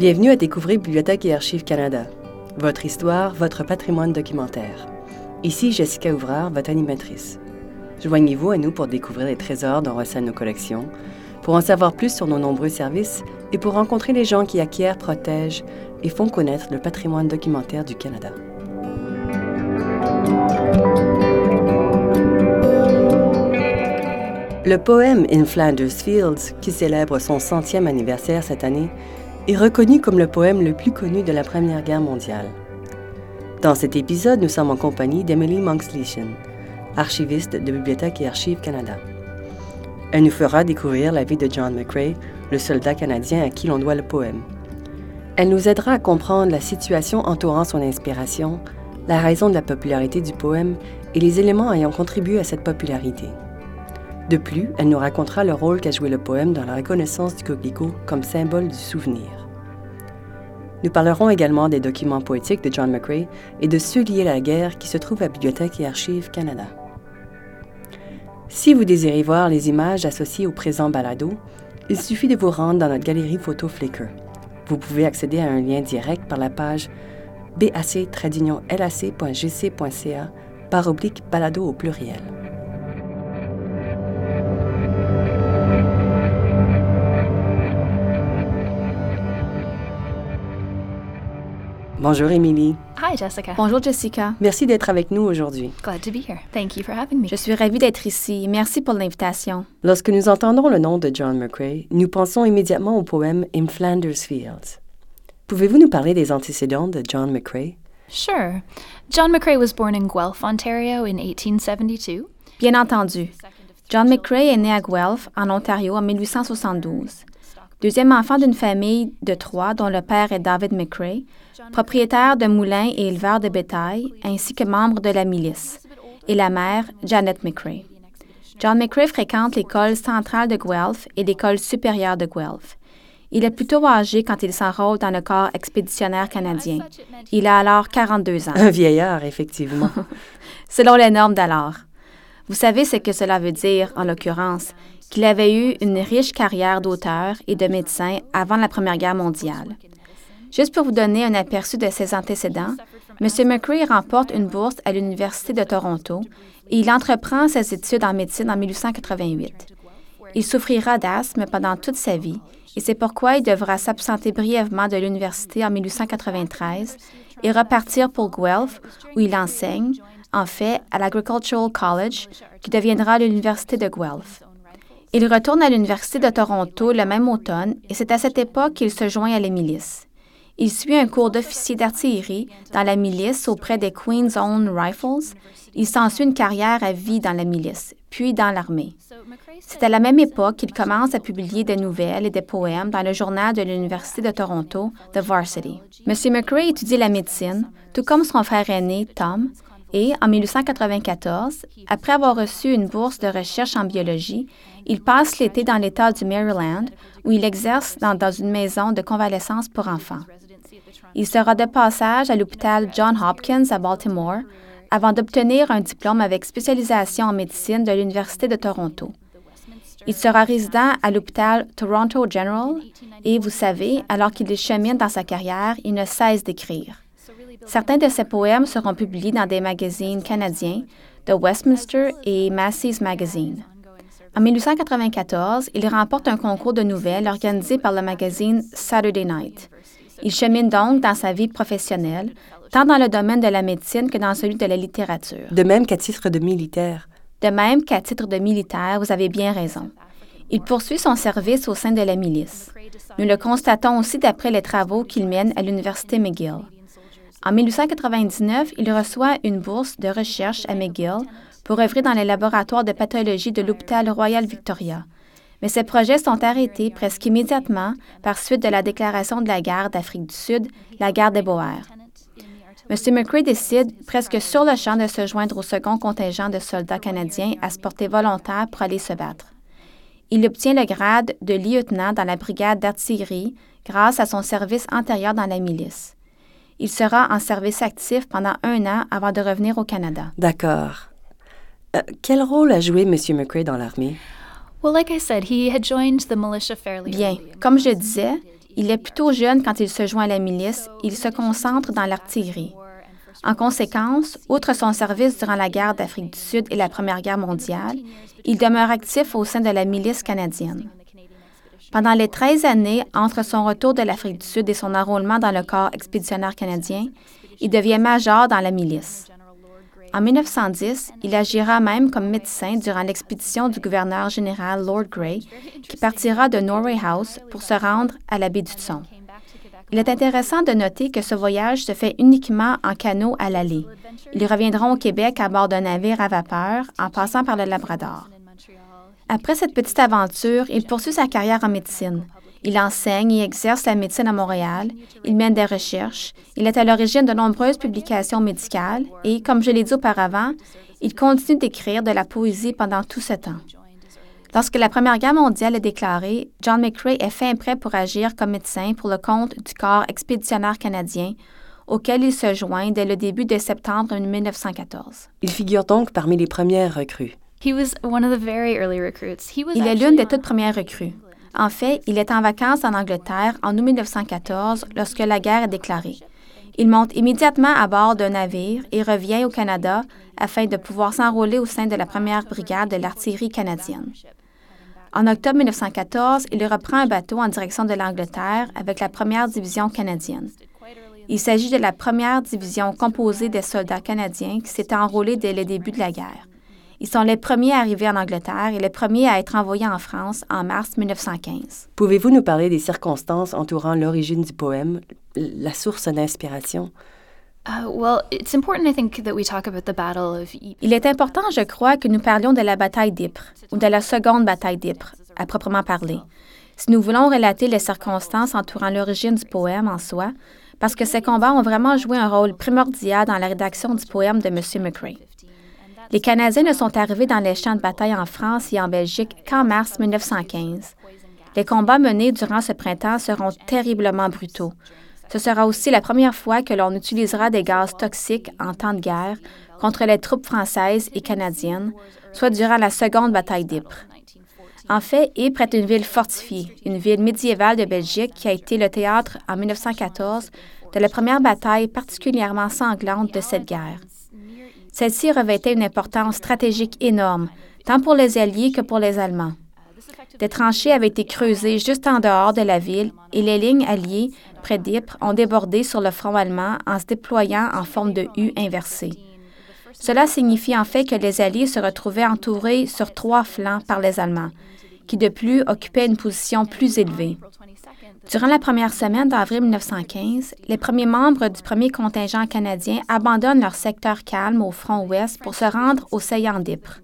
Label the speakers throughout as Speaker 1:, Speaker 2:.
Speaker 1: Bienvenue à découvrir Bibliothèque et Archives Canada. Votre histoire, votre patrimoine documentaire. Ici Jessica Ouvrard, votre animatrice. Joignez-vous à nous pour découvrir les trésors dont recèlent nos collections, pour en savoir plus sur nos nombreux services et pour rencontrer les gens qui acquièrent, protègent et font connaître le patrimoine documentaire du Canada. Le poème In Flanders Fields, qui célèbre son centième anniversaire cette année, est reconnu comme le poème le plus connu de la Première Guerre mondiale. Dans cet épisode, nous sommes en compagnie d'Emily Monksleeshen, archiviste de Bibliothèque et Archives Canada. Elle nous fera découvrir la vie de John McCrae, le soldat canadien à qui l'on doit le poème. Elle nous aidera à comprendre la situation entourant son inspiration, la raison de la popularité du poème et les éléments ayant contribué à cette popularité. De plus, elle nous racontera le rôle qu'a joué le poème dans la reconnaissance du coquelicot comme symbole du souvenir. Nous parlerons également des documents poétiques de John McCrae et de ceux liés à la guerre qui se trouvent à Bibliothèque et Archives Canada. Si vous désirez voir les images associées au présent balado, il suffit de vous rendre dans notre galerie photo Flickr. Vous pouvez accéder à un lien direct par la page bac-lac.gc.ca par oblique balado au pluriel. Bonjour Émilie.
Speaker 2: Hi, Jessica.
Speaker 3: Bonjour Jessica.
Speaker 1: Merci d'être avec nous aujourd'hui.
Speaker 2: Glad to be here. Thank you for having me.
Speaker 3: Je suis ravie d'être ici. Merci pour l'invitation.
Speaker 1: Lorsque nous entendons le nom de John McCrae, nous pensons immédiatement au poème In Flanders Fields. Pouvez-vous nous parler des antécédents de John McCrae?
Speaker 2: Sure. John McCrae was born in Guelph, Ontario in 1872.
Speaker 3: Bien entendu. John McCrae est né à Guelph, en Ontario, en 1872. Deuxième enfant d'une famille de trois dont le père est David McCrae, propriétaire de moulins et éleveur de bétail, ainsi que membre de la milice, et la mère, Janet McCrae. John McCrae fréquente l'école centrale de Guelph et l'école supérieure de Guelph. Il est plutôt âgé quand il s'enrôle dans le corps expéditionnaire canadien. Il a alors 42 ans.
Speaker 1: Un vieillard, effectivement.
Speaker 3: Selon les normes d'alors. Vous savez ce que cela veut dire, en l'occurrence, qu'il avait eu une riche carrière d'auteur et de médecin avant la Première Guerre mondiale. Juste pour vous donner un aperçu de ses antécédents, M. McCrae remporte une bourse à l'Université de Toronto et il entreprend ses études en médecine en 1888. Il souffrira d'asthme pendant toute sa vie et c'est pourquoi il devra s'absenter brièvement de l'université en 1893 et repartir pour Guelph, où il enseigne, en fait, à l'Agricultural College, qui deviendra l'Université de Guelph. Il retourne à l'Université de Toronto le même automne et c'est à cette époque qu'il se joint à les milices. Il suit un cours d'officier d'artillerie dans la milice auprès des Queen's Own Rifles. Il s'ensuit une carrière à vie dans la milice, puis dans l'armée. C'est à la même époque qu'il commence à publier des nouvelles et des poèmes dans le journal de l'Université de Toronto, The Varsity. M. McCrae étudie la médecine, tout comme son frère aîné, Tom, et en 1894, après avoir reçu une bourse de recherche en biologie, il passe l'été dans l'État du Maryland, où il exerce dans une maison de convalescence pour enfants. Il sera de passage à l'hôpital John Hopkins à Baltimore avant d'obtenir un diplôme avec spécialisation en médecine de l'Université de Toronto. Il sera résident à l'hôpital Toronto General et, vous savez, alors qu'il chemine dans sa carrière, il ne cesse d'écrire. Certains de ses poèmes seront publiés dans des magazines canadiens, The Westminster et Massey's Magazine. En 1894, il remporte un concours de nouvelles organisé par le magazine Saturday Night. Il chemine donc dans sa vie professionnelle, tant dans le domaine de la médecine que dans celui de la littérature.
Speaker 1: De même qu'à titre de militaire.
Speaker 3: De même qu'à titre de militaire, vous avez bien raison. Il poursuit son service au sein de la milice. Nous le constatons aussi d'après les travaux qu'il mène à l'Université McGill. En 1899, il reçoit une bourse de recherche à McGill pour œuvrer dans les laboratoires de pathologie de l'hôpital Royal Victoria. Mais ces projets sont arrêtés presque immédiatement par suite de la déclaration de la guerre d'Afrique du Sud, la guerre des Boers. M. McCrae décide presque sur le champ de se joindre au second contingent de soldats canadiens à se porter volontaire pour aller se battre. Il obtient le grade de lieutenant dans la brigade d'artillerie grâce à son service antérieur dans la milice. Il sera en service actif pendant un an avant de revenir au Canada.
Speaker 1: D'accord. Euh, quel rôle a joué M. McCrae dans l'armée?
Speaker 2: Well, like I said, he had joined the militia fairly
Speaker 3: Bien, comme je disais, Il est plutôt jeune quand il se joint à la milice. Il se concentre dans l'artillerie. En conséquence, outre son service durant la guerre d'Afrique du Sud et la Première Guerre mondiale, il demeure actif au sein de la milice canadienne. Pendant les 13 années entre son retour de l'Afrique du Sud et son enrôlement dans le corps expéditionnaire canadien, il devient major dans la milice. En 1910, il agira même comme médecin durant l'expédition du gouverneur général Lord Grey, qui partira de Norway House pour se rendre à la baie du Thon. Il est intéressant de noter que ce voyage se fait uniquement en canot à l'aller. Ils reviendront au Québec à bord d'un navire à vapeur en passant par le Labrador. Après cette petite aventure, il poursuit sa carrière en médecine. Il enseigne et exerce la médecine à Montréal. Il mène des recherches. Il est à l'origine de nombreuses publications médicales et, comme je l'ai dit auparavant, il continue d'écrire de la poésie pendant tout ce temps. Lorsque la Première Guerre mondiale est déclarée, John McCrae est fin prêt pour agir comme médecin pour le compte du corps expéditionnaire canadien, auquel il se joint dès le début de septembre 1914.
Speaker 1: Il figure donc parmi les premières recrues.
Speaker 2: He was one of the very early recruits. He was
Speaker 3: Il est l'une des toutes premières recrues. En fait, il est en vacances en Angleterre en août 1914 lorsque la guerre est déclarée. Il monte immédiatement à bord d'un navire et revient au Canada afin de pouvoir s'enrôler au sein de la première brigade de l'artillerie canadienne. En octobre 1914, il reprend un bateau en direction de l'Angleterre avec la première division canadienne. Il s'agit de la première division composée des soldats canadiens qui s'étaient enrôlés dès le début de la guerre. Ils sont les premiers à arriver en Angleterre et les premiers à être envoyés en France en mars 1915.
Speaker 1: Pouvez-vous nous parler des circonstances entourant l'origine du poème, la source d'inspiration?
Speaker 2: Uh, well, it's important, I think, that we talk about the Battle of Ypres.
Speaker 3: Il est important, je crois, que nous parlions de la bataille d'Ypres, ou de la seconde bataille d'Ypres, à proprement parler. Si nous voulons relater les circonstances entourant l'origine du poème en soi, parce que ces combats ont vraiment joué un rôle primordial dans la rédaction du poème de M. McRae. Les Canadiens ne sont arrivés dans les champs de bataille en France et en Belgique qu'en mars 1915. Les combats menés durant ce printemps seront terriblement brutaux. Ce sera aussi la première fois que l'on utilisera des gaz toxiques en temps de guerre contre les troupes françaises et canadiennes, soit durant la seconde bataille d'Ypres. En fait, Ypres est une ville fortifiée, une ville médiévale de Belgique qui a été le théâtre en 1914 de la première bataille particulièrement sanglante de cette guerre. Celle-ci revêtait une importance stratégique énorme, tant pour les Alliés que pour les Allemands. Des tranchées avaient été creusées juste en dehors de la ville et les lignes alliées près d'Ypres ont débordé sur le front allemand en se déployant en forme de U inversée. Cela signifie en fait que les Alliés se retrouvaient entourés sur trois flancs par les Allemands, qui de plus occupaient une position plus élevée. Durant la première semaine d'avril 1915, les premiers membres du premier contingent canadien abandonnent leur secteur calme au front ouest pour se rendre au saillant d'Ypres.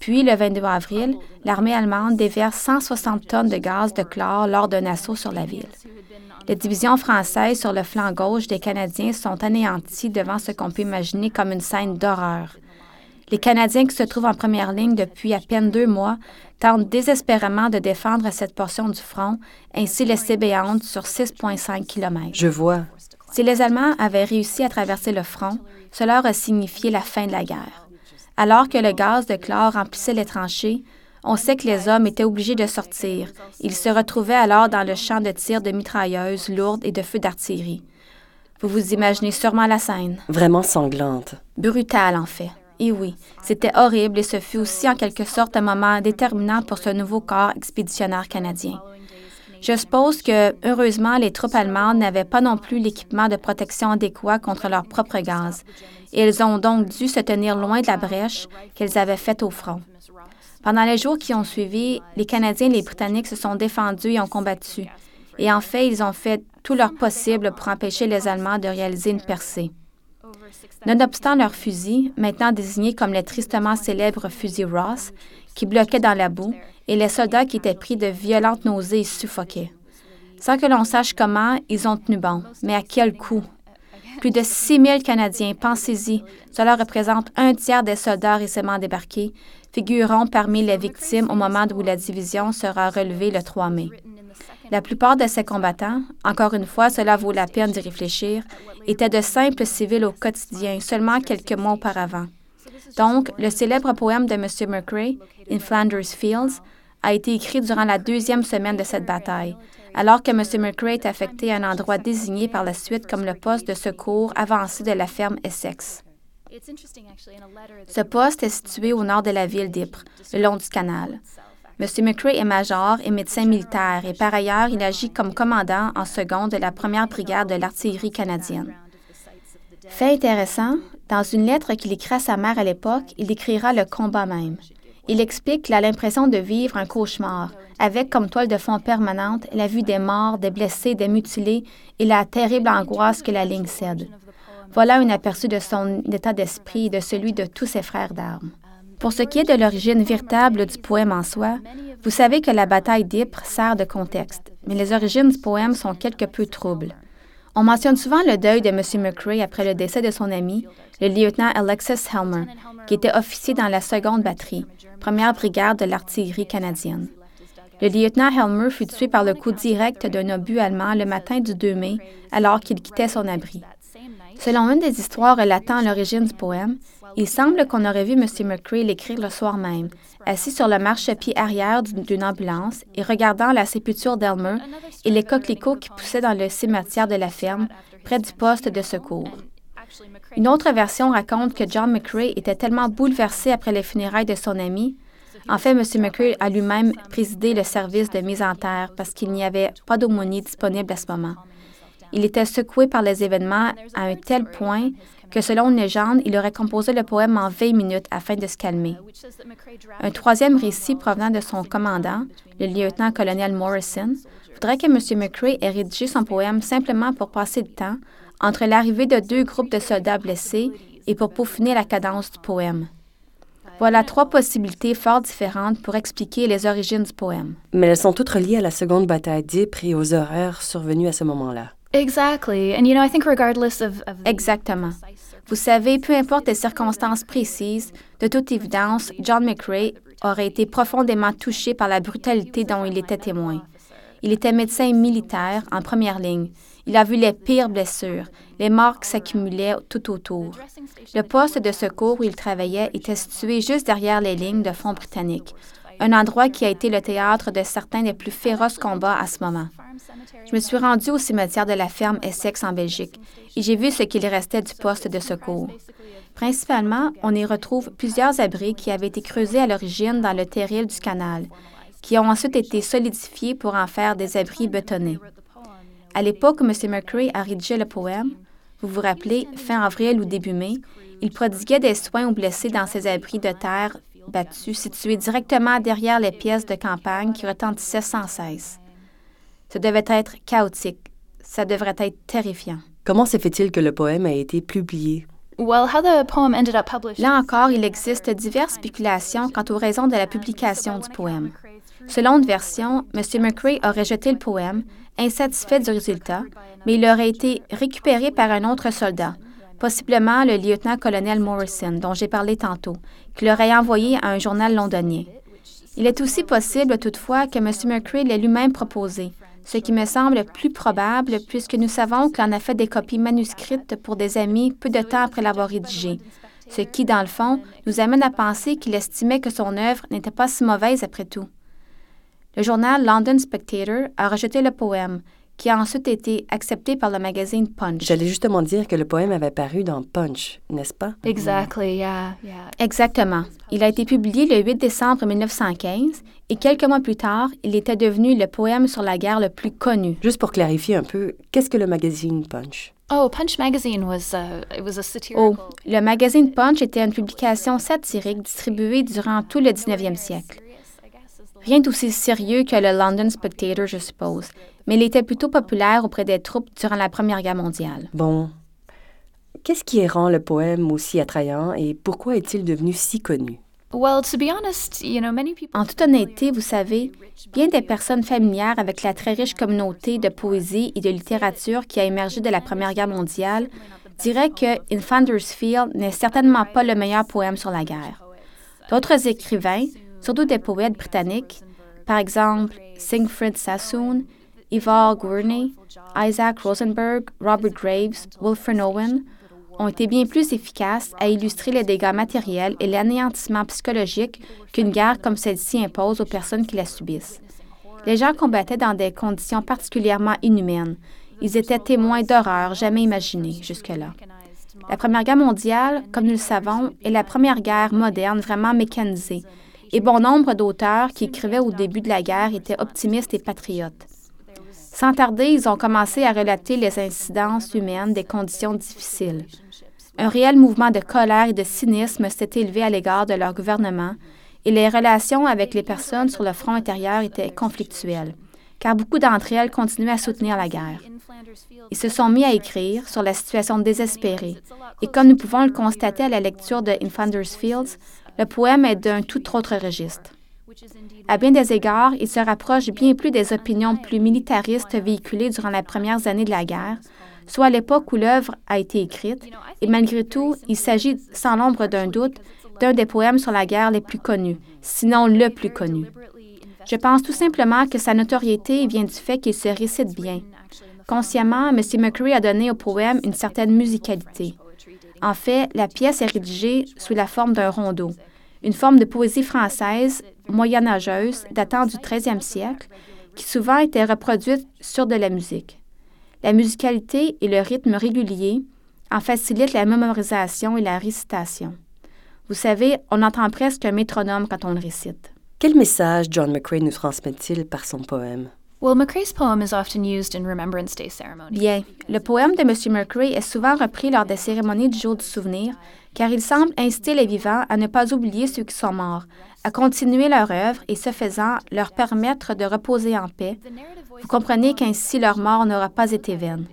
Speaker 3: Puis, le 22 avril, l'armée allemande déverse 160 tonnes de gaz de chlore lors d'un assaut sur la ville. Les divisions françaises sur le flanc gauche des Canadiens sont anéanties devant ce qu'on peut imaginer comme une scène d'horreur. Les Canadiens qui se trouvent en première ligne depuis à peine deux mois tentent désespérément de défendre cette portion du front, ainsi laissée béante sur 6,5 km.
Speaker 1: Je vois.
Speaker 3: Si les Allemands avaient réussi à traverser le front, cela aurait signifié la fin de la guerre. Alors que le gaz de chlore remplissait les tranchées, on sait que les hommes étaient obligés de sortir. Ils se retrouvaient alors dans le champ de tir de mitrailleuses lourdes et de feux d'artillerie. Vous vous imaginez sûrement la scène.
Speaker 1: Vraiment sanglante.
Speaker 3: Brutale, en fait. Et oui, c'était horrible et ce fut aussi en quelque sorte un moment déterminant pour ce nouveau corps expéditionnaire canadien. Je suppose que, heureusement, les troupes allemandes n'avaient pas non plus l'équipement de protection adéquat contre leur propre gaz, et elles ont donc dû se tenir loin de la brèche qu'elles avaient faite au front. Pendant les jours qui ont suivi, les Canadiens et les Britanniques se sont défendus et ont combattu. Et en fait, ils ont fait tout leur possible pour empêcher les Allemands de réaliser une percée. Nonobstant leurs fusils, maintenant désignés comme les tristement célèbres fusils Ross, qui bloquaient dans la boue, et les soldats qui étaient pris de violentes nausées et suffoquaient. Sans que l'on sache comment, ils ont tenu bon, mais à quel coût? Plus de 6 000 Canadiens, pensez-y, cela représente un tiers des soldats récemment débarqués, figureront parmi les victimes au moment où la division sera relevée le 3 mai. La plupart de ces combattants, encore une fois, cela vaut la peine d'y réfléchir, étaient de simples civils au quotidien seulement quelques mois auparavant. Donc, le célèbre poème de M. McRae, In Flanders Fields, a été écrit durant la deuxième semaine de cette bataille, alors que M. McRae est affecté à un endroit désigné par la suite comme le poste de secours avancé de la ferme Essex. Ce poste est situé au nord de la ville d'Ypres, le long du canal. M. McRae est major et médecin militaire et par ailleurs, il agit comme commandant en seconde de la première brigade de l'artillerie canadienne. Fait intéressant, dans une lettre qu'il écrit à sa mère à l'époque, il décrira le combat même. Il explique qu'il a l'impression de vivre un cauchemar, avec comme toile de fond permanente la vue des morts, des blessés, des mutilés et la terrible angoisse que la ligne cède. Voilà un aperçu de son état d'esprit et de celui de tous ses frères d'armes. Pour ce qui est de l'origine véritable du poème en soi, vous savez que la bataille d'Ypres sert de contexte, mais les origines du poème sont quelque peu troubles. On mentionne souvent le deuil de M. McRae après le décès de son ami, le lieutenant Alexis Helmer, qui était officier dans la seconde batterie, première brigade de l'artillerie canadienne. Le lieutenant Helmer fut tué par le coup direct d'un obus allemand le matin du 2 mai, alors qu'il quittait son abri. Selon une des histoires relatant l'origine du poème, il semble qu'on aurait vu M. McCrae l'écrire le soir même, assis sur le marchepied arrière d'une ambulance et regardant la sépulture d'Elmer et les coquelicots qui poussaient dans le cimetière de la ferme, près du poste de secours. Une autre version raconte que John McCrae était tellement bouleversé après les funérailles de son ami. En fait, M. McCrae a lui-même présidé le service de mise en terre parce qu'il n'y avait pas d'aumônier disponible à ce moment. Il était secoué par les événements à un tel point que selon une légende, il aurait composé le poème en 20 minutes afin de se calmer. Un troisième récit provenant de son commandant, le lieutenant-colonel Morrison, voudrait que M. McCrae ait rédigé son poème simplement pour passer le temps entre l'arrivée de deux groupes de soldats blessés et pour peaufiner la cadence du poème. Voilà trois possibilités fort différentes pour expliquer les origines du poème.
Speaker 1: Mais elles sont toutes reliées à la seconde bataille d'Ypres et aux horreurs survenues à ce moment-là.
Speaker 2: Exactly. And you know, I think regardless of, of
Speaker 3: Exactement. Vous savez, peu importe les circonstances précises, de toute évidence, John McRae aurait été profondément touché par la brutalité dont il était témoin. Il était médecin militaire en première ligne. Il a vu les pires blessures, les morts qui s'accumulaient tout autour. Le poste de secours où il travaillait était situé juste derrière les lignes de front britanniques, un endroit qui a été le théâtre de certains des plus féroces combats à ce moment. Je me suis rendue au cimetière de la ferme Essex en Belgique et j'ai vu ce qu'il restait du poste de secours. Principalement, on y retrouve plusieurs abris qui avaient été creusés à l'origine dans le terril du canal, qui ont ensuite été solidifiés pour en faire des abris bétonnés. À l'époque où M. McCrae a rédigé le poème, vous vous rappelez, fin avril ou début mai, il prodiguait des soins aux blessés dans ces abris de terre situés directement derrière les pièces de campagne qui retentissaient sans cesse. Ce devait être chaotique. Ça devrait être terrifiant.
Speaker 1: Comment se fait-il que le poème a été publié?
Speaker 2: well, how the poem ended up published.
Speaker 3: Là encore, il existe diverses spéculations quant aux raisons de la publication du poème. Selon une version, M. McRae aurait jeté le poème, insatisfait du résultat, mais il aurait été récupéré par un autre soldat, possiblement le lieutenant-colonel Morrison, dont j'ai parlé tantôt, qui l'aurait envoyé à un journal londonien. Il est aussi possible, toutefois, que M. McCrae l'ait lui-même proposé, ce qui me semble plus probable puisque nous savons qu'il en a fait des copies manuscrites pour des amis peu de temps après l'avoir rédigé, ce qui, dans le fond, nous amène à penser qu'il estimait que son œuvre n'était pas si mauvaise après tout. Le journal London Spectator a rejeté le poème, qui a ensuite été accepté par le magazine Punch.
Speaker 1: J'allais justement dire que le poème avait paru dans Punch, n'est-ce pas?
Speaker 2: Exactly, yeah, yeah.
Speaker 3: Exactement. Il a été publié le 8 décembre 1915 et quelques mois plus tard, il était devenu le poème sur la guerre le plus connu.
Speaker 1: Juste pour clarifier un peu, qu'est-ce que le magazine Punch?
Speaker 2: Oh, Punch magazine was uh, it was a satirical.
Speaker 3: Oh, le magazine Punch était une publication satirique distribuée durant tout le 19e siècle. Rien d'aussi sérieux que le London Spectator, je suppose, mais il était plutôt populaire auprès des troupes durant la Première Guerre mondiale.
Speaker 1: Bon. Qu'est-ce qui rend le poème aussi attrayant et pourquoi est-il devenu si connu?
Speaker 2: Well, to be honest, you know, many people.
Speaker 3: En toute honnêteté, vous savez, bien des personnes familières avec la très riche communauté de poésie et de littérature qui a émergé de la Première Guerre mondiale diraient que In Founder's Field n'est certainement pas le meilleur poème sur la guerre. D'autres écrivains, surtout des poètes britanniques, par exemple Siegfried Sassoon, Ivar Gurney, Isaac Rosenberg, Robert Graves, Wilfred Owen, ont été bien plus efficaces à illustrer les dégâts matériels et l'anéantissement psychologique qu'une guerre comme celle-ci impose aux personnes qui la subissent. Les gens combattaient dans des conditions particulièrement inhumaines. Ils étaient témoins d'horreurs jamais imaginées jusque-là. La Première Guerre mondiale, comme nous le savons, est la première guerre moderne vraiment mécanisée, et bon nombre d'auteurs qui écrivaient au début de la guerre étaient optimistes et patriotes. Sans tarder, ils ont commencé à relater les incidences humaines des conditions difficiles. Un réel mouvement de colère et de cynisme s'est élevé à l'égard de leur gouvernement, et les relations avec les personnes sur le front intérieur étaient conflictuelles, car beaucoup d'entre elles continuaient à soutenir la guerre. Ils se sont mis à écrire sur la situation désespérée, et comme nous pouvons le constater à la lecture de In Fields, le poème est d'un tout autre registre. À bien des égards, il se rapproche bien plus des opinions plus militaristes véhiculées durant les premières années de la guerre, soit à l'époque où l'œuvre a été écrite, et malgré tout, il s'agit sans l'ombre d'un doute d'un des poèmes sur la guerre les plus connus, sinon le plus connu. Je pense tout simplement que sa notoriété vient du fait qu'il se récite bien. Consciemment, M. McCurry a donné au poème une certaine musicalité. En fait, la pièce est rédigée sous la forme d'un rondeau, une forme de poésie française moyenâgeuse datant du 13e siècle, qui souvent était reproduite sur de la musique. La musicalité et le rythme régulier en facilitent la mémorisation et la récitation. Vous savez, on entend presque un métronome quand on le récite.
Speaker 1: Quel message John McCrae nous transmet-il par son poème?
Speaker 3: Bien, le poème de M. McCrae est souvent repris lors des cérémonies du jour du souvenir, car il semble inciter les vivants à ne pas oublier ceux qui sont morts, à continuer leur œuvre et, ce faisant, leur permettre de reposer en paix. Vous comprenez qu'ainsi leur mort n'aura pas été vaine.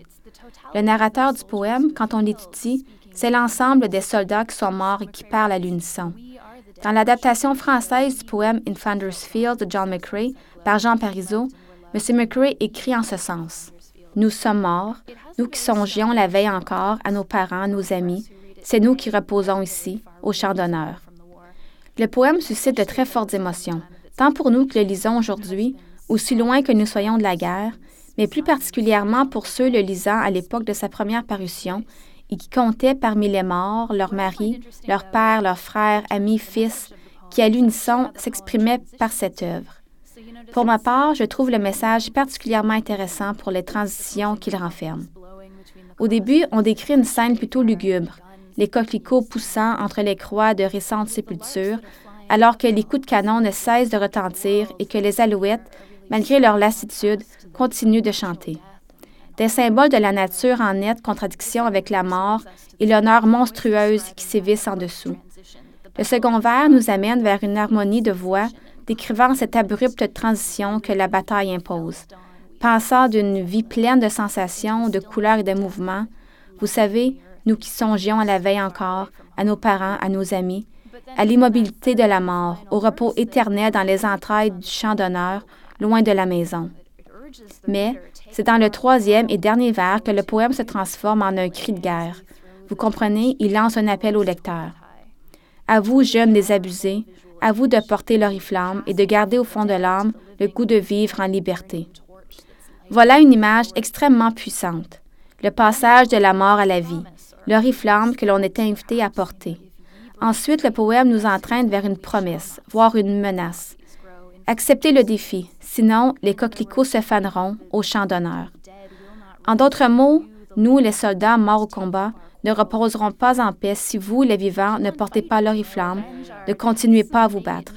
Speaker 3: Le narrateur du poème, quand on l'étudie, c'est l'ensemble des soldats qui sont morts et qui parlent à l'unisson. Dans l'adaptation française du poème In Flanders Field de John McCrae par Jean Parizeau, M. McCrae écrit en ce sens. Nous sommes morts, nous qui songions la veille encore à nos parents, à nos amis, c'est nous qui reposons ici, au champ d'honneur. Le poème suscite de très fortes émotions, tant pour nous qui le lisons aujourd'hui, aussi loin que nous soyons de la guerre, mais plus particulièrement pour ceux le lisant à l'époque de sa première parution et qui comptaient parmi les morts leurs maris, leurs pères, leurs frères, amis, fils, qui à l'unisson s'exprimaient par cette œuvre. Pour ma part, je trouve le message particulièrement intéressant pour les transitions qu'il renferme. Au début, on décrit une scène plutôt lugubre, les coquelicots poussant entre les croix de récentes sépultures, alors que les coups de canon ne cessent de retentir et que les alouettes, malgré leur lassitude, continuent de chanter des symboles de la nature en nette contradiction avec la mort et l'honneur monstrueuse qui sévissent en dessous. Le second vers nous amène vers une harmonie de voix décrivant cette abrupte transition que la bataille impose. Pensant d'une vie pleine de sensations, de couleurs et de mouvements, vous savez, nous qui songions à la veille encore, à nos parents, à nos amis, à l'immobilité de la mort, au repos éternel dans les entrailles du champ d'honneur, loin de la maison. Mais c'est dans le troisième et dernier vers que le poème se transforme en un cri de guerre. Vous comprenez, il lance un appel au lecteur. À vous, jeunes désabusés, à vous de porter l'oriflamme et de garder au fond de l'âme le goût de vivre en liberté. Voilà une image extrêmement puissante. Le passage de la mort à la vie, l'oriflamme que l'on est invité à porter. Ensuite, le poème nous entraîne vers une promesse, voire une menace. Acceptez le défi, sinon les coquelicots se faneront au champ d'honneur. En d'autres mots, nous, les soldats morts au combat, ne reposerons pas en paix si vous, les vivants, ne portez pas l'oriflamme, ne continuez pas à vous battre.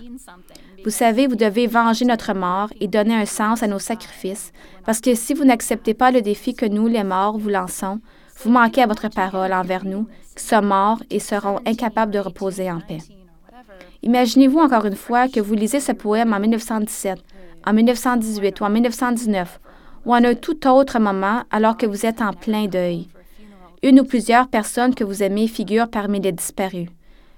Speaker 3: Vous savez, vous devez venger notre mort et donner un sens à nos sacrifices, parce que si vous n'acceptez pas le défi que nous, les morts, vous lançons, vous manquez à votre parole envers nous, qui sommes morts et serons incapables de reposer en paix. Imaginez-vous encore une fois que vous lisez ce poème en 1917, en 1918 ou en 1919, ou en un tout autre moment alors que vous êtes en plein deuil. Une ou plusieurs personnes que vous aimez figurent parmi les disparus.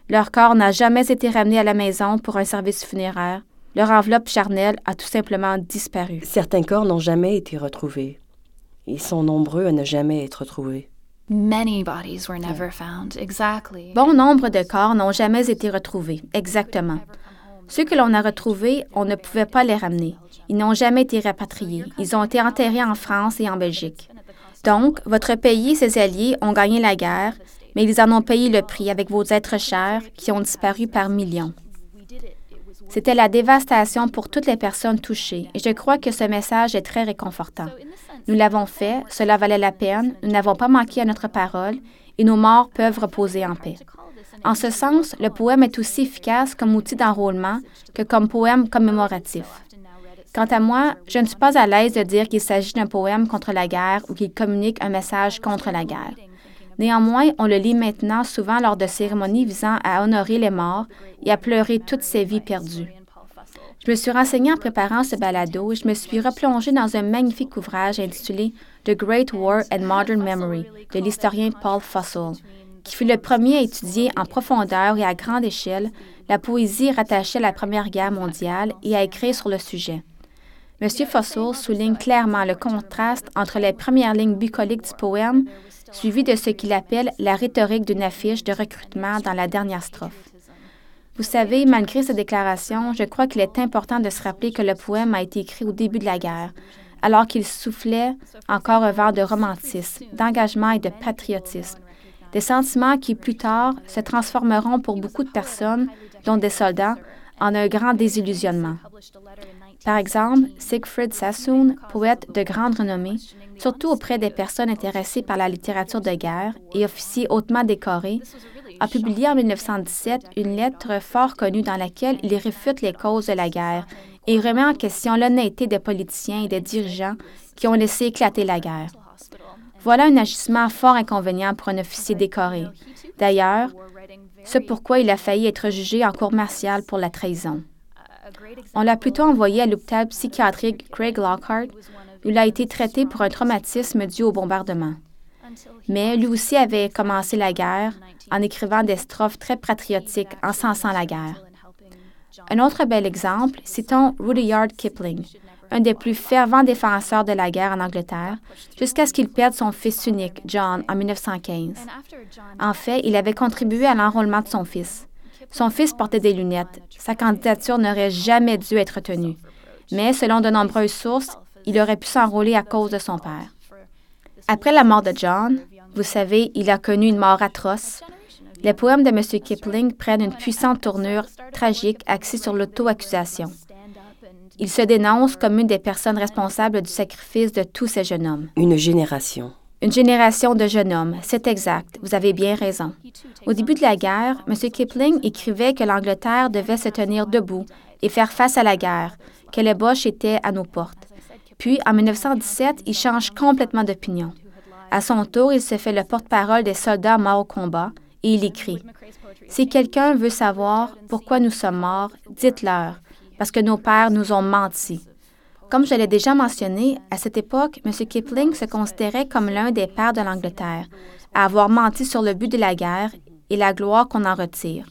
Speaker 3: Leur corps n'a jamais été ramené à la maison pour un service funéraire. Leur enveloppe charnelle a tout simplement disparu.
Speaker 1: Certains corps n'ont jamais été retrouvés. Ils sont nombreux à ne jamais être retrouvés.
Speaker 2: Many bodies were never found. Exactly.
Speaker 3: Bon nombre de corps n'ont jamais été retrouvés, exactement. Ceux que l'on a retrouvés, on ne pouvait pas les ramener. Ils n'ont jamais été rapatriés. Ils ont été enterrés en France et en Belgique. Donc, votre pays et ses alliés ont gagné la guerre mais ils en ont payé le prix avec vos êtres chers qui ont disparu par millions. C'était la dévastation pour toutes les personnes touchées et je crois que ce message est très réconfortant. Nous l'avons fait, cela valait la peine, nous n'avons pas manqué à notre parole et nos morts peuvent reposer en paix. En ce sens, le poème est aussi efficace comme outil d'enrôlement que comme poème commémoratif. Quant à moi, je ne suis pas à l'aise de dire qu'il s'agit d'un poème contre la guerre ou qu'il communique un message contre la guerre. Néanmoins, on le lit maintenant souvent lors de cérémonies visant à honorer les morts et à pleurer toutes ces vies perdues. Je me suis renseignée en préparant ce balado et je me suis replongée dans un magnifique ouvrage intitulé The Great War and Modern Memory de l'historien Paul Fussell, qui fut le premier à étudier en profondeur et à grande échelle la poésie rattachée à la Première Guerre mondiale et à écrire sur le sujet. M. Fussell souligne clairement le contraste entre les premières lignes bucoliques du poème, suivies de ce qu'il appelle la rhétorique d'une affiche de recrutement dans la dernière strophe. Vous savez, malgré ces déclarations, je crois qu'il est important de se rappeler que le poème a été écrit au début de la guerre, alors qu'il soufflait encore un vent de romantisme, d'engagement et de patriotisme, des sentiments qui plus tard se transformeront pour beaucoup de personnes, dont des soldats, en un grand désillusionnement. Par exemple, Siegfried Sassoon, poète de grande renommée, surtout auprès des personnes intéressées par la littérature de guerre et officier hautement décoré, a publié en 1917 une lettre fort connue dans laquelle il réfute les causes de la guerre et remet en question l'honnêteté des politiciens et des dirigeants qui ont laissé éclater la guerre. Voilà un agissement fort inconvénient pour un officier décoré. D'ailleurs, ce pourquoi il a failli être jugé en cour martiale pour la trahison. On l'a plutôt envoyé à l'hôpital psychiatrique Craig Lockhart, où il a été traité pour un traumatisme dû au bombardement. Mais lui aussi avait commencé la guerre en écrivant des strophes très patriotiques en sensant la guerre. Un autre bel exemple, citons Rudyard Kipling, un des plus fervents défenseurs de la guerre en Angleterre, jusqu'à ce qu'il perde son fils unique, John, en 1915. En fait, il avait contribué à l'enrôlement de son fils. Son fils portait des lunettes. Sa candidature n'aurait jamais dû être tenue. Mais selon de nombreuses sources, il aurait pu s'enrôler à cause de son père. Après la mort de John, vous savez, il a connu une mort atroce. Les poèmes de M. Kipling prennent une puissante tournure tragique axée sur l'auto-accusation. Il se dénonce comme une des personnes responsables du sacrifice de tous ces jeunes hommes.
Speaker 1: Une génération.
Speaker 3: Une génération de jeunes hommes, c'est exact, vous avez bien raison. Au début de la guerre, M. Kipling écrivait que l'Angleterre devait se tenir debout et faire face à la guerre, que les Boches étaient à nos portes. Puis, en 1917, il change complètement d'opinion. À son tour, il se fait le porte-parole des soldats morts au combat et il écrit Si quelqu'un veut savoir pourquoi nous sommes morts, dites-leur, parce que nos pères nous ont menti. Comme je l'ai déjà mentionné, à cette époque, M. Kipling se considérait comme l'un des pères de l'Angleterre, à avoir menti sur le but de la guerre et la gloire qu'on en retire.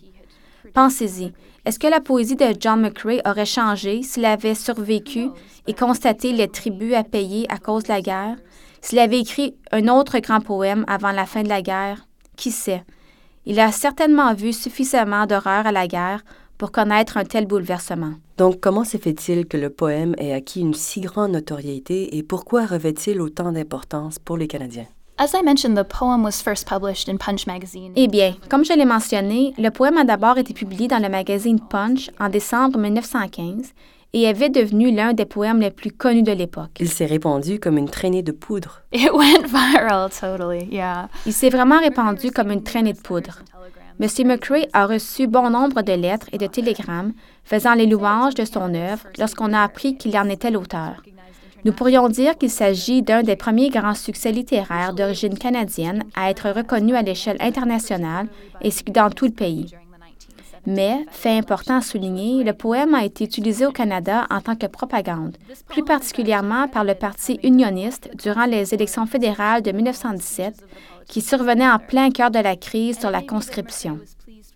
Speaker 3: Pensez-y, est-ce que la poésie de John McCrae aurait changé s'il avait survécu et constaté les tributs à payer à cause de la guerre? S'il avait écrit un autre grand poème avant la fin de la guerre? Qui sait? Il a certainement vu suffisamment d'horreur à la guerre pour connaître un tel bouleversement.
Speaker 1: Donc, comment se fait-il que le poème ait acquis une si grande notoriété et pourquoi revêt-il autant d'importance pour les Canadiens?
Speaker 3: Eh bien, comme je l'ai mentionné, le poème a d'abord été publié dans le magazine Punch en décembre 1915 et avait devenu l'un des poèmes les plus connus de l'époque.
Speaker 1: Il s'est répandu comme une traînée de poudre.
Speaker 2: It went viral, totally, yeah.
Speaker 3: Il s'est vraiment répandu comme une traînée de poudre. M. McCrae a reçu bon nombre de lettres et de télégrammes faisant les louanges de son œuvre lorsqu'on a appris qu'il en était l'auteur. Nous pourrions dire qu'il s'agit d'un des premiers grands succès littéraires d'origine canadienne à être reconnu à l'échelle internationale que dans tout le pays. Mais, fait important à souligner, le poème a été utilisé au Canada en tant que propagande, plus particulièrement par le Parti unioniste durant les élections fédérales de 1917 qui survenait en plein cœur de la crise sur la conscription.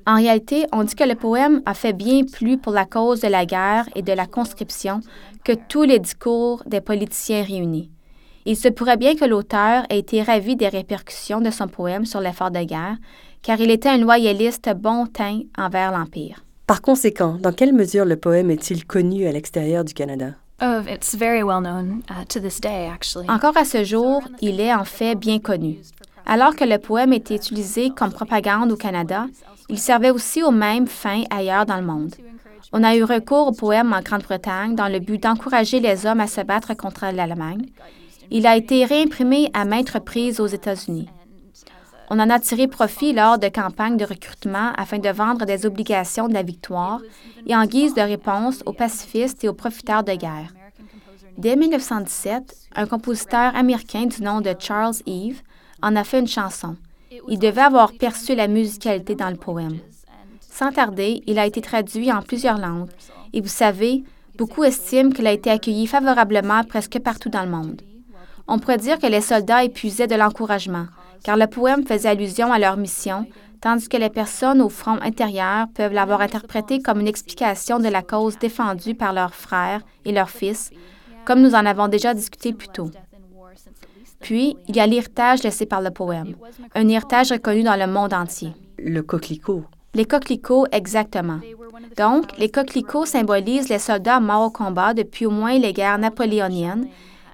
Speaker 3: En réalité, on dit que le poème a fait bien plus pour la cause de la guerre et de la conscription que tous les discours des politiciens réunis. Il se pourrait bien que l'auteur ait été ravi des répercussions de son poème sur l'effort de guerre, car il était un loyaliste bon teint envers l'Empire.
Speaker 1: Par conséquent, dans quelle mesure le poème est-il connu à l'extérieur du Canada?
Speaker 2: Oh, it's very well known uh, to this day, actually.
Speaker 3: Encore à ce jour, il est en fait bien connu. Alors que le poème était utilisé comme propagande au Canada, il servait aussi aux mêmes fins ailleurs dans le monde. On a eu recours au poème en Grande-Bretagne dans le but d'encourager les hommes à se battre contre l'Allemagne. Il a été réimprimé à maintes reprises aux États-Unis. On en a tiré profit lors de campagnes de recrutement afin de vendre des obligations de la victoire et en guise de réponse aux pacifistes et aux profiteurs de guerre. Dès 1917, un compositeur américain du nom de Charles Eve en a fait une chanson. Il devait avoir perçu la musicalité dans le poème. Sans tarder, il a été traduit en plusieurs langues et vous savez, beaucoup estiment qu'il a été accueilli favorablement presque partout dans le monde. On pourrait dire que les soldats épuisaient de l'encouragement, car le poème faisait allusion à leur mission, tandis que les personnes au front intérieur peuvent l'avoir interprété comme une explication de la cause défendue par leurs frères et leurs fils, comme nous en avons déjà discuté plus tôt. Puis, il y a l'héritage laissé par le poème, un héritage reconnu dans le monde entier.
Speaker 1: Le coquelicot.
Speaker 3: Les coquelicots, exactement. Donc, les coquelicots symbolisent les soldats morts au combat depuis au moins les guerres napoléoniennes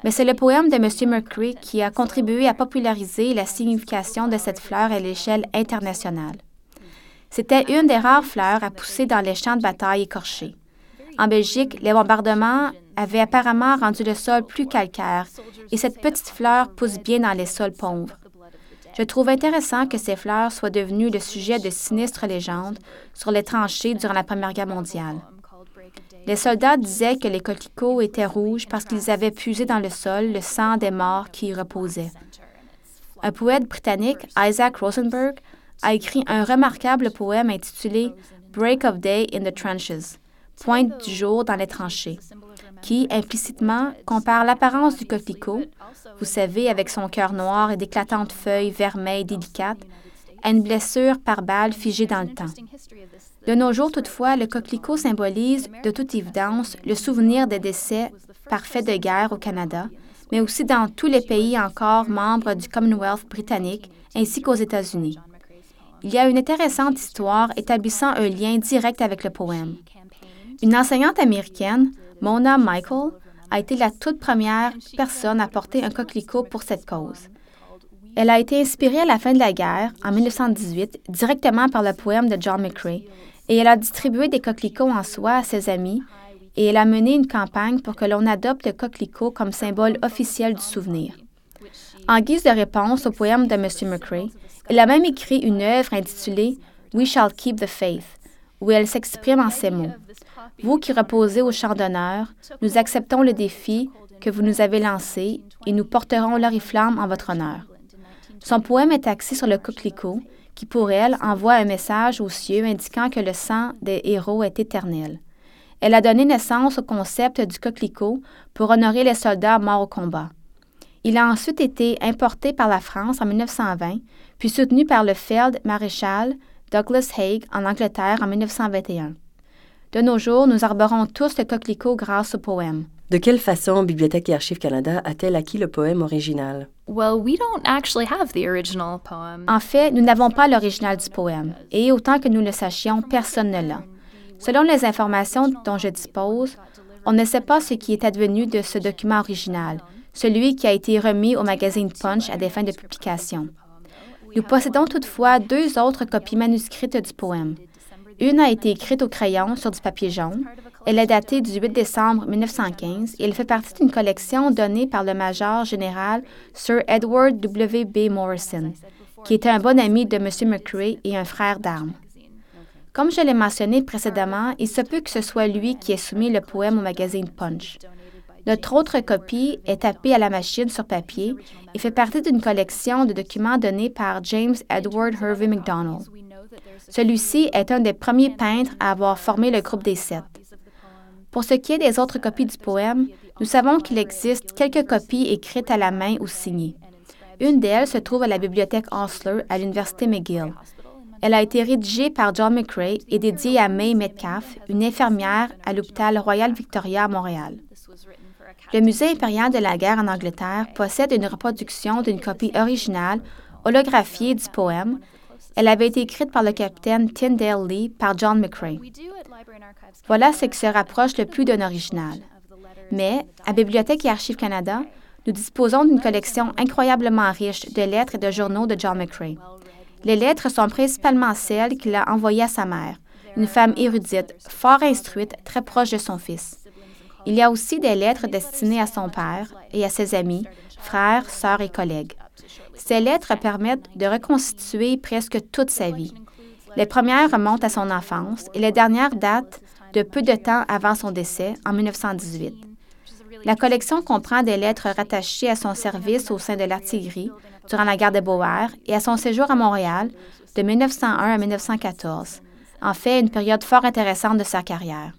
Speaker 3: mais c'est le poème de M. Mercury qui a contribué à populariser la signification de cette fleur à l'échelle internationale. C'était une des rares fleurs à pousser dans les champs de bataille écorchés. En Belgique, les bombardements avaient apparemment rendu le sol plus calcaire et cette petite fleur pousse bien dans les sols pauvres. Je trouve intéressant que ces fleurs soient devenues le sujet de sinistres légendes sur les tranchées durant la Première Guerre mondiale. Les soldats disaient que les coquelicots étaient rouges parce qu'ils avaient puisé dans le sol le sang des morts qui y reposaient. Un poète britannique, Isaac Rosenberg, a écrit un remarquable poème intitulé Break of Day in the Trenches, Pointe du jour dans les tranchées, qui implicitement compare l'apparence du coquelicot, vous savez, avec son cœur noir et d'éclatantes feuilles vermeilles délicates, à une blessure par balle figée dans le temps. De nos jours, toutefois, le coquelicot symbolise, de toute évidence, le souvenir des décès parfaits de guerre au Canada, mais aussi dans tous les pays encore membres du Commonwealth britannique, ainsi qu'aux États-Unis. Il y a une intéressante histoire établissant un lien direct avec le poème. Une enseignante américaine, Mona Michael, a été la toute première personne à porter un coquelicot pour cette cause. Elle a été inspirée à la fin de la guerre, en 1918, directement par le poème de John McCrae, et elle a distribué des coquelicots en soie à ses amis et elle a mené une campagne pour que l'on adopte le coquelicot comme symbole officiel du souvenir. En guise de réponse au poème de M. McCrae, elle a même écrit une œuvre intitulée We Shall Keep the Faith, où elle s'exprime en ces mots. Vous qui reposez au champ d'honneur, nous acceptons le défi que vous nous avez lancé et nous porterons l'oriflamme en votre honneur. Son poème est axé sur le coquelicot qui pour elle envoie un message aux cieux indiquant que le sang des héros est éternel. Elle a donné naissance au concept du coquelicot pour honorer les soldats morts au combat. Il a ensuite été importé par la France en 1920, puis soutenu par le Feld maréchal Douglas Haig en Angleterre en 1921. De nos jours, nous arborons tous le coquelicot grâce au poème.
Speaker 1: De quelle façon Bibliothèque et Archives Canada a-t-elle acquis le poème original?
Speaker 3: En fait, nous n'avons pas l'original du poème, et autant que nous le sachions, personne ne l'a. Selon les informations dont je dispose, on ne sait pas ce qui est advenu de ce document original, celui qui a été remis au magazine Punch à des fins de publication. Nous possédons toutefois deux autres copies manuscrites du poème. Une a été écrite au crayon sur du papier jaune. Elle est datée du 8 décembre 1915 et elle fait partie d'une collection donnée par le major général Sir Edward W. B. Morrison, qui était un bon ami de M. McCrae et un frère d'armes. Comme je l'ai mentionné précédemment, il se peut que ce soit lui qui ait soumis le poème au magazine Punch. Notre autre copie est tapée à la machine sur papier et fait partie d'une collection de documents donnés par James Edward Hervey MacDonald. Celui-ci est un des premiers peintres à avoir formé le groupe des sept. Pour ce qui est des autres copies du poème, nous savons qu'il existe quelques copies écrites à la main ou signées. Une d'elles se trouve à la bibliothèque Osler à l'Université McGill. Elle a été rédigée par John McCrae et dédiée à May Metcalf, une infirmière à l'hôpital Royal Victoria à Montréal. Le Musée impérial de la guerre en Angleterre possède une reproduction d'une copie originale holographiée du poème elle avait été écrite par le capitaine Tyndale Lee par John McCrae. Voilà ce qui se rapproche le plus d'un original. Mais, à Bibliothèque et Archives Canada, nous disposons d'une collection incroyablement riche de lettres et de journaux de John McCrae. Les lettres sont principalement celles qu'il a envoyées à sa mère, une femme érudite, fort instruite, très proche de son fils. Il y a aussi des lettres destinées à son père et à ses amis, frères, sœurs et collègues. Ces lettres permettent de reconstituer presque toute sa vie. Les premières remontent à son enfance et les dernières datent de peu de temps avant son décès, en 1918. La collection comprend des lettres rattachées à son service au sein de l'artillerie durant la guerre de Boer et à son séjour à Montréal de 1901 à 1914, en fait une période fort intéressante de sa carrière.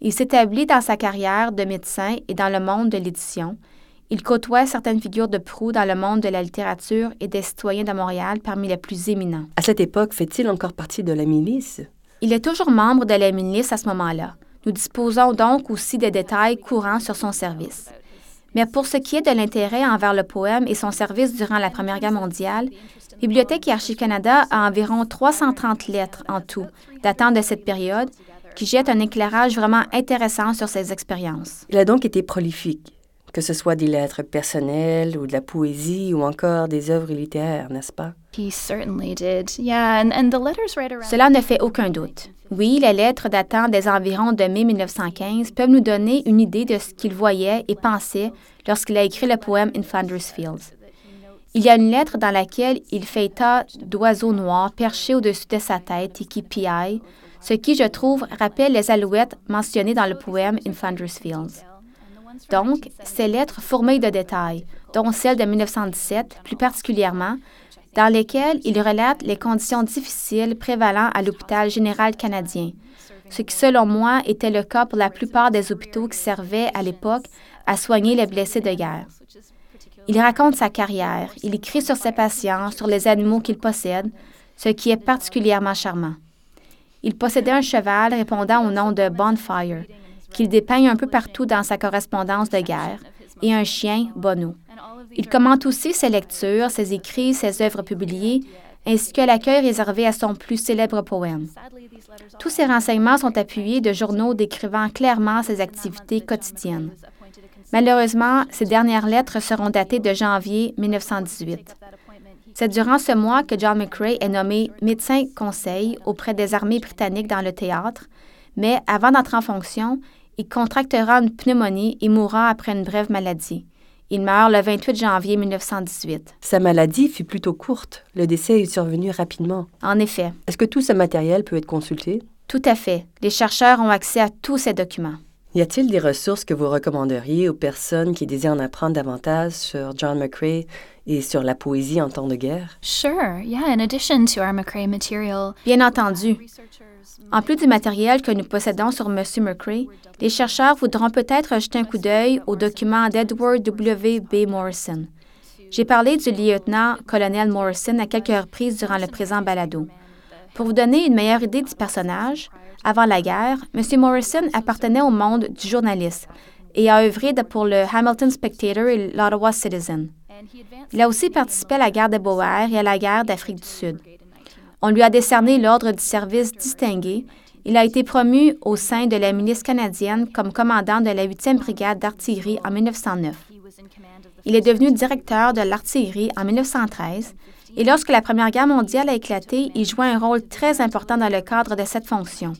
Speaker 3: Il s'établit dans sa carrière de médecin et dans le monde de l'édition. Il côtoie certaines figures de proue dans le monde de la littérature et des citoyens de Montréal parmi les plus éminents.
Speaker 1: À cette époque, fait-il encore partie de la milice?
Speaker 3: Il est toujours membre de la milice à ce moment-là. Nous disposons donc aussi des détails courants sur son service. Mais pour ce qui est de l'intérêt envers le poème et son service durant la Première Guerre mondiale, Bibliothèque et Archives Canada a environ 330 lettres en tout, datant de cette période, qui jettent un éclairage vraiment intéressant sur ses expériences.
Speaker 1: Il a donc été prolifique, que ce soit des lettres personnelles ou de la poésie ou encore des œuvres littéraires, n'est-ce pas?
Speaker 3: Cela ne fait aucun doute. Oui, les lettres datant des environs de mai 1915 peuvent nous donner une idée de ce qu'il voyait et pensait lorsqu'il a écrit le poème In Flanders Fields. Il y a une lettre dans laquelle il fait état d'oiseaux noirs perchés au-dessus de sa tête et qui piaillent, ce qui, je trouve, rappelle les alouettes mentionnées dans le poème In Flanders Fields. Donc, ces lettres fourmillent de détails, dont celle de 1917 plus particulièrement, dans lesquelles il relate les conditions difficiles prévalant à l'hôpital général canadien, ce qui, selon moi, était le cas pour la plupart des hôpitaux qui servaient à l'époque à soigner les blessés de guerre. Il raconte sa carrière, il écrit sur ses patients, sur les animaux qu'il possède, ce qui est particulièrement charmant. Il possédait un cheval répondant au nom de Bonfire, qu'il dépeigne un peu partout dans sa correspondance de guerre, et un chien, Bono. Il commente aussi ses lectures, ses écrits, ses œuvres publiées, ainsi que l'accueil réservé à son plus célèbre poème. Tous ces renseignements sont appuyés de journaux décrivant clairement ses activités quotidiennes. Malheureusement, ces dernières lettres seront datées de janvier 1918. C'est durant ce mois que John McCrae est nommé médecin conseil auprès des armées britanniques dans le théâtre, mais avant d'entrer en fonction, il contractera une pneumonie et mourra après une brève maladie. Il meurt le 28 janvier 1918.
Speaker 1: Sa maladie fut plutôt courte. Le décès est survenu rapidement.
Speaker 3: En effet.
Speaker 1: Est-ce que tout ce matériel peut être consulté?
Speaker 3: Tout à fait. Les chercheurs ont accès à tous ces documents.
Speaker 1: Y a-t-il des ressources que vous recommanderiez aux personnes qui désirent en apprendre davantage sur John McCrae et sur la poésie en temps de guerre?
Speaker 2: Sure, yeah, in addition to our McCrae material.
Speaker 3: Bien entendu. En plus du matériel que nous possédons sur M. McCrae, les chercheurs voudront peut-être jeter un coup d'œil aux documents d'Edward W. B. Morrison. J'ai parlé du lieutenant-colonel Morrison à quelques reprises durant le présent balado. Pour vous donner une meilleure idée du personnage, avant la guerre, M. Morrison appartenait au monde du journalisme et a œuvré pour le Hamilton Spectator et l'Ottawa Citizen. Il a aussi participé à la guerre de Boer et à la guerre d'Afrique du Sud. On lui a décerné l'Ordre du service distingué. Il a été promu au sein de la milice canadienne comme commandant de la 8e brigade d'artillerie en 1909. Il est devenu directeur de l'artillerie en 1913 et lorsque la Première Guerre mondiale a éclaté, il joua un rôle très important dans le cadre de cette fonction.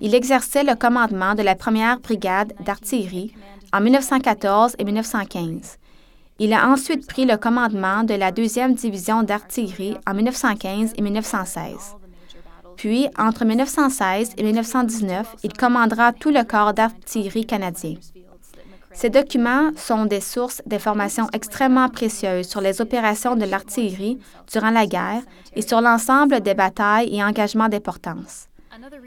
Speaker 3: Il exerçait le commandement de la Première Brigade d'artillerie en 1914 et 1915. Il a ensuite pris le commandement de la Deuxième Division d'artillerie en 1915 et 1916. Puis, entre 1916 et 1919, il commandera tout le corps d'artillerie canadien. Ces documents sont des sources d'informations extrêmement précieuses sur les opérations de l'artillerie durant la guerre et sur l'ensemble des batailles et engagements d'importance.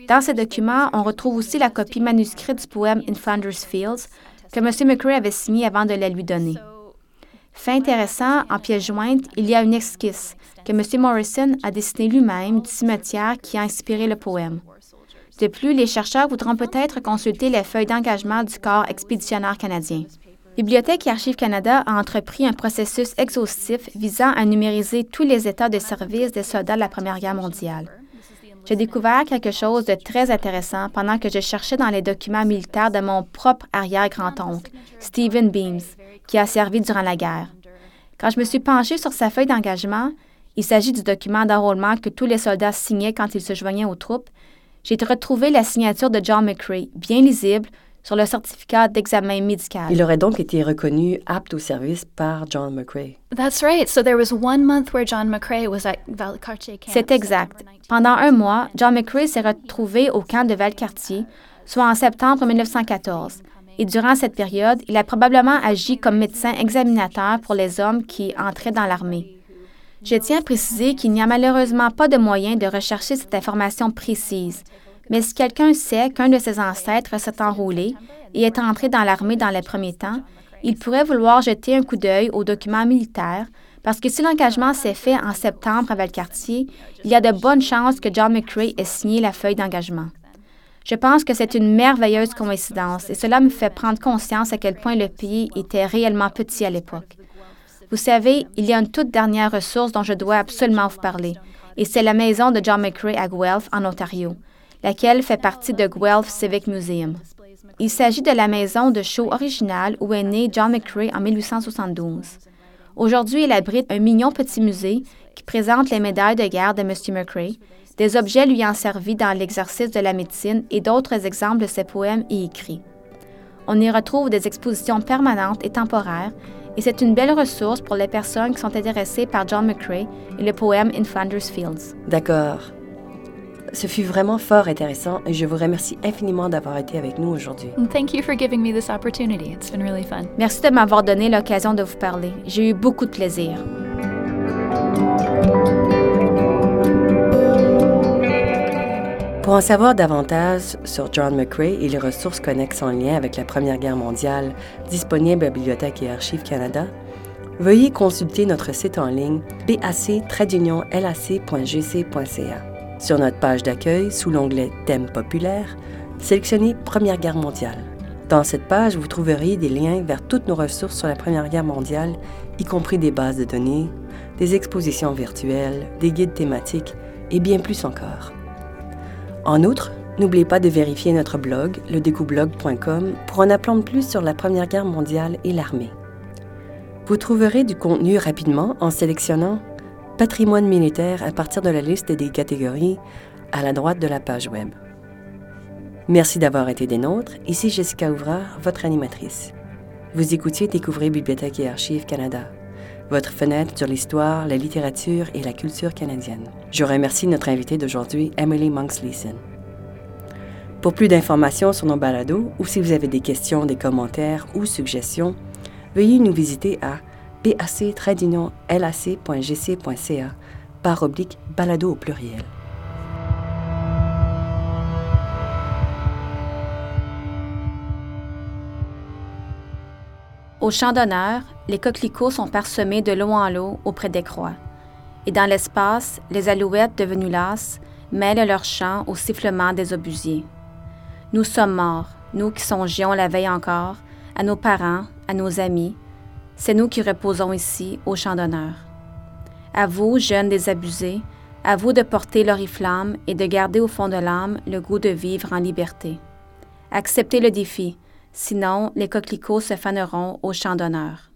Speaker 3: Dans ces documents, on retrouve aussi la copie manuscrite du poème In Flanders Fields que M. McCrae avait signé avant de la lui donner. Fait intéressant, en pièce jointe, il y a une esquisse que M. Morrison a dessinée lui-même du cimetière qui a inspiré le poème. De plus, les chercheurs voudront peut-être consulter les feuilles d'engagement du corps expéditionnaire canadien. Bibliothèque et Archives Canada a entrepris un processus exhaustif visant à numériser tous les états de service des soldats de la Première Guerre mondiale. J'ai découvert quelque chose de très intéressant pendant que je cherchais dans les documents militaires de mon propre arrière-grand-oncle, Stephen Beams, qui a servi durant la guerre. Quand je me suis penchée sur sa feuille d'engagement, il s'agit du document d'enrôlement que tous les soldats signaient quand ils se joignaient aux troupes, j'ai retrouvé la signature de John McCrae, bien lisible, sur le certificat d'examen médical.
Speaker 1: Il aurait donc été reconnu apte au service par John McCrae.
Speaker 2: That's right. So there was one month where John McCrae was at Valcartier camp.
Speaker 3: C'est exact. Pendant un mois, John McCrae s'est retrouvé au camp de Valcartier, soit en septembre 1914. Et durant cette période, il a probablement agi comme médecin examinateur pour les hommes qui entraient dans l'armée. Je tiens à préciser qu'il n'y a malheureusement pas de moyen de rechercher cette information précise, mais si quelqu'un sait qu'un de ses ancêtres s'est enrôlé et est entré dans l'armée dans les premiers temps, il pourrait vouloir jeter un coup d'œil aux documents militaires parce que si l'engagement s'est fait en septembre à Valcartier, il y a de bonnes chances que John McCrae ait signé la feuille d'engagement. Je pense que c'est une merveilleuse coïncidence et cela me fait prendre conscience à quel point le pays était réellement petit à l'époque. Vous savez, il y a une toute dernière ressource dont je dois absolument vous parler, et c'est la maison de John McCrae à Guelph, en Ontario laquelle fait partie de Guelph Civic Museum. Il s'agit de la maison de show originale où est né John McCrae en 1872. Aujourd'hui, elle abrite un mignon petit musée qui présente les médailles de guerre de M. McCrae, des objets lui ayant servi dans l'exercice de la médecine et d'autres exemples de ses poèmes et écrits. On y retrouve des expositions permanentes et temporaires, et c'est une belle ressource pour les personnes qui sont intéressées par John McCrae et le poème In Flanders Fields.
Speaker 1: D'accord. Ce fut vraiment fort intéressant et je vous remercie infiniment d'avoir été avec nous aujourd'hui.
Speaker 2: Thank you for giving me this opportunity. It's been really fun.
Speaker 3: Merci de m'avoir donné l'occasion de vous parler. J'ai eu beaucoup de plaisir.
Speaker 1: Pour en savoir davantage sur John McCrae et les ressources connexes en lien avec la Première Guerre mondiale disponibles à Bibliothèque et Archives Canada, veuillez consulter notre site en ligne bac-lac.gc.ca. Sur notre page d'accueil, sous l'onglet Thèmes populaires, sélectionnez Première Guerre mondiale. Dans cette page, vous trouverez des liens vers toutes nos ressources sur la Première Guerre mondiale, y compris des bases de données, des expositions virtuelles, des guides thématiques et bien plus encore. En outre, n'oubliez pas de vérifier notre blog, ledécoublog.com, pour en apprendre plus sur la Première Guerre mondiale et l'armée. Vous trouverez du contenu rapidement en sélectionnant Patrimoine militaire à partir de la liste des catégories à la droite de la page Web. Merci d'avoir été des nôtres. Ici Jessica Ouvrard, votre animatrice. Vous écoutiez Découvrir Bibliothèque et Archives Canada, votre fenêtre sur l'histoire, la littérature et la culture canadienne. Je remercie notre invitée d'aujourd'hui, Emily Monks Leeson. Pour plus d'informations sur nos balados ou si vous avez des questions, des commentaires ou suggestions, veuillez nous visiter à bac-lac.gc.ca par oblique balado au pluriel.
Speaker 3: Au champ d'honneur, les coquelicots sont parsemés de l'eau en l'eau auprès des croix. Et dans l'espace, les alouettes devenues lasses mêlent leur chant au sifflement des obusiers. Nous sommes morts, nous qui songions la veille encore, à nos parents, à nos amis, c'est nous qui reposons ici au champ d'honneur. À vous, jeunes désabusés, à vous de porter l'oriflamme et de garder au fond de l'âme le goût de vivre en liberté. Acceptez le défi, sinon les coquelicots se faneront au champ d'honneur.